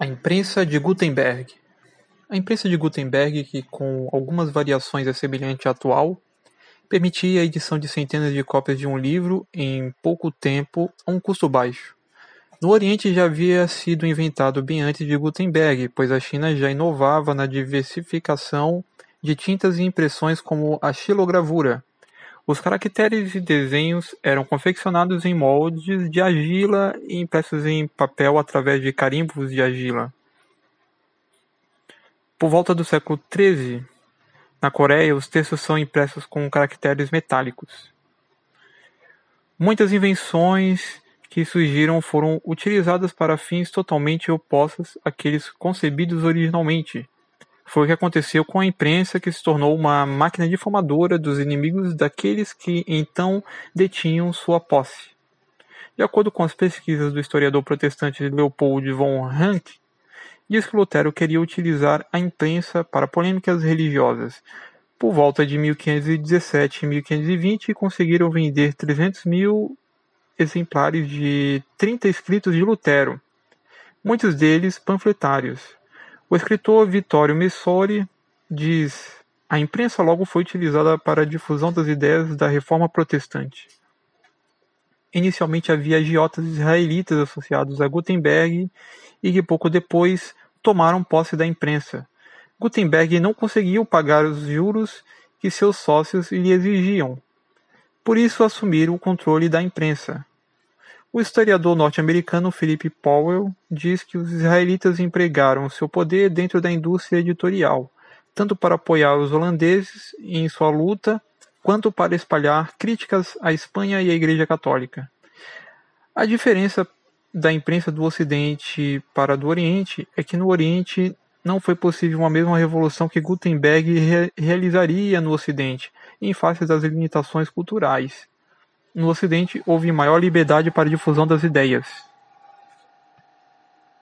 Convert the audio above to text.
A imprensa de Gutenberg. A imprensa de Gutenberg, que com algumas variações é semelhante à atual, permitia a edição de centenas de cópias de um livro em pouco tempo a um custo baixo. No Oriente já havia sido inventado bem antes de Gutenberg, pois a China já inovava na diversificação de tintas e impressões como a xilogravura. Os caracteres e desenhos eram confeccionados em moldes de argila e impressos em papel através de carimbos de argila. Por volta do século XIII, na Coreia, os textos são impressos com caracteres metálicos. Muitas invenções que surgiram foram utilizadas para fins totalmente opostos àqueles concebidos originalmente. Foi o que aconteceu com a imprensa, que se tornou uma máquina difamadora dos inimigos daqueles que então detinham sua posse. De acordo com as pesquisas do historiador protestante Leopold von Ranke, diz que Lutero queria utilizar a imprensa para polêmicas religiosas. Por volta de 1517 e 1520, conseguiram vender 300 mil exemplares de 30 escritos de Lutero, muitos deles panfletários. O escritor Vittorio Messori diz: A imprensa logo foi utilizada para a difusão das ideias da reforma protestante. Inicialmente havia agiotas israelitas associados a Gutenberg e que pouco depois tomaram posse da imprensa. Gutenberg não conseguiu pagar os juros que seus sócios lhe exigiam. Por isso assumiram o controle da imprensa. O historiador norte-americano Philip Powell diz que os israelitas empregaram seu poder dentro da indústria editorial, tanto para apoiar os holandeses em sua luta, quanto para espalhar críticas à Espanha e à Igreja Católica. A diferença da imprensa do Ocidente para a do Oriente é que no Oriente não foi possível uma mesma revolução que Gutenberg re realizaria no Ocidente, em face das limitações culturais no Ocidente houve maior liberdade para difusão das ideias.